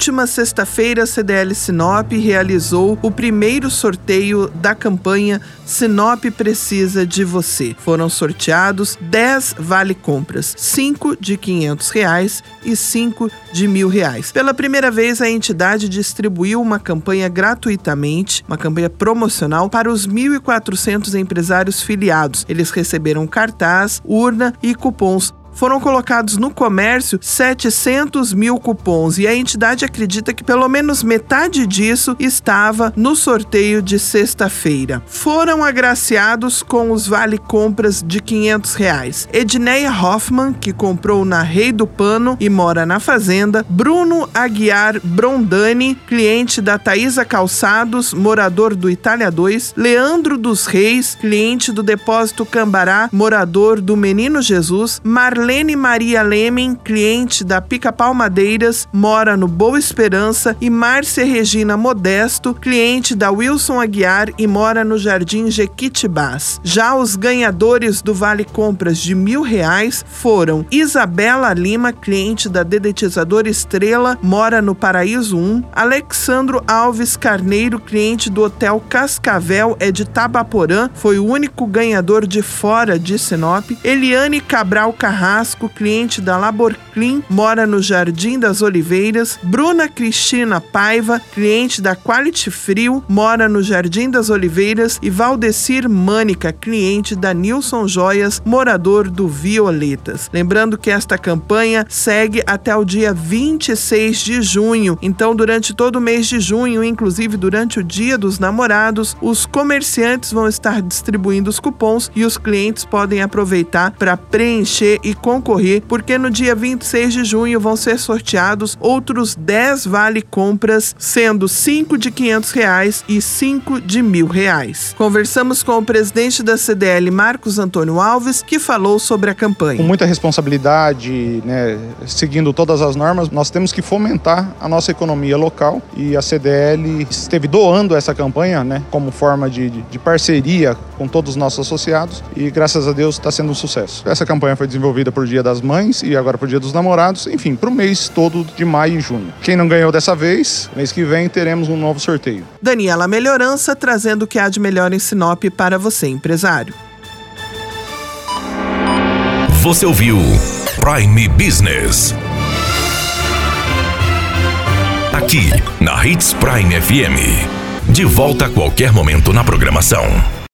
Última sexta-feira, a CDL Sinop realizou o primeiro sorteio da campanha Sinop Precisa de Você. Foram sorteados 10 vale compras, 5 de 500 reais e 5 de mil reais. Pela primeira vez, a entidade distribuiu uma campanha gratuitamente, uma campanha promocional para os 1.400 empresários filiados. Eles receberam cartaz, urna e cupons foram colocados no comércio 700 mil cupons e a entidade acredita que pelo menos metade disso estava no sorteio de sexta-feira. Foram agraciados com os vale compras de 500 reais. Edneia Hoffman, que comprou na Rei do Pano e mora na Fazenda. Bruno Aguiar Brondani, cliente da Taísa Calçados, morador do Itália 2. Leandro dos Reis, cliente do Depósito Cambará, morador do Menino Jesus. Marlene Marlene Maria Lemen, cliente da Pica Pau Madeiras, mora no Boa Esperança, e Márcia Regina Modesto, cliente da Wilson Aguiar e mora no Jardim Jequitibás. Já os ganhadores do Vale Compras de mil reais foram Isabela Lima, cliente da Dedetizadora Estrela, mora no Paraíso 1, Alexandro Alves Carneiro, cliente do Hotel Cascavel, é de Tabaporã, foi o único ganhador de fora de Sinop, Eliane Cabral Carrasco, Carrasco, cliente da Laborclean, mora no Jardim das Oliveiras. Bruna Cristina Paiva, cliente da Quality Frio, mora no Jardim das Oliveiras. E Valdecir Mânica, cliente da Nilson Joias, morador do Violetas. Lembrando que esta campanha segue até o dia 26 de junho. Então, durante todo o mês de junho, inclusive durante o Dia dos Namorados, os comerciantes vão estar distribuindo os cupons e os clientes podem aproveitar para preencher e concorrer, porque no dia 26 de junho vão ser sorteados outros 10 vale compras, sendo 5 de 500 reais e 5 de mil reais. Conversamos com o presidente da CDL, Marcos Antônio Alves, que falou sobre a campanha. Com muita responsabilidade, né, seguindo todas as normas, nós temos que fomentar a nossa economia local e a CDL esteve doando essa campanha, né, como forma de, de parceria com todos os nossos associados e graças a Deus está sendo um sucesso. Essa campanha foi desenvolvida por Dia das Mães e agora por Dia dos Namorados, enfim, para o mês todo de maio e junho. Quem não ganhou dessa vez, mês que vem teremos um novo sorteio. Daniela Melhorança trazendo o que há de melhor em Sinop para você, empresário. Você ouviu Prime Business. Aqui, na Hits Prime FM. De volta a qualquer momento na programação.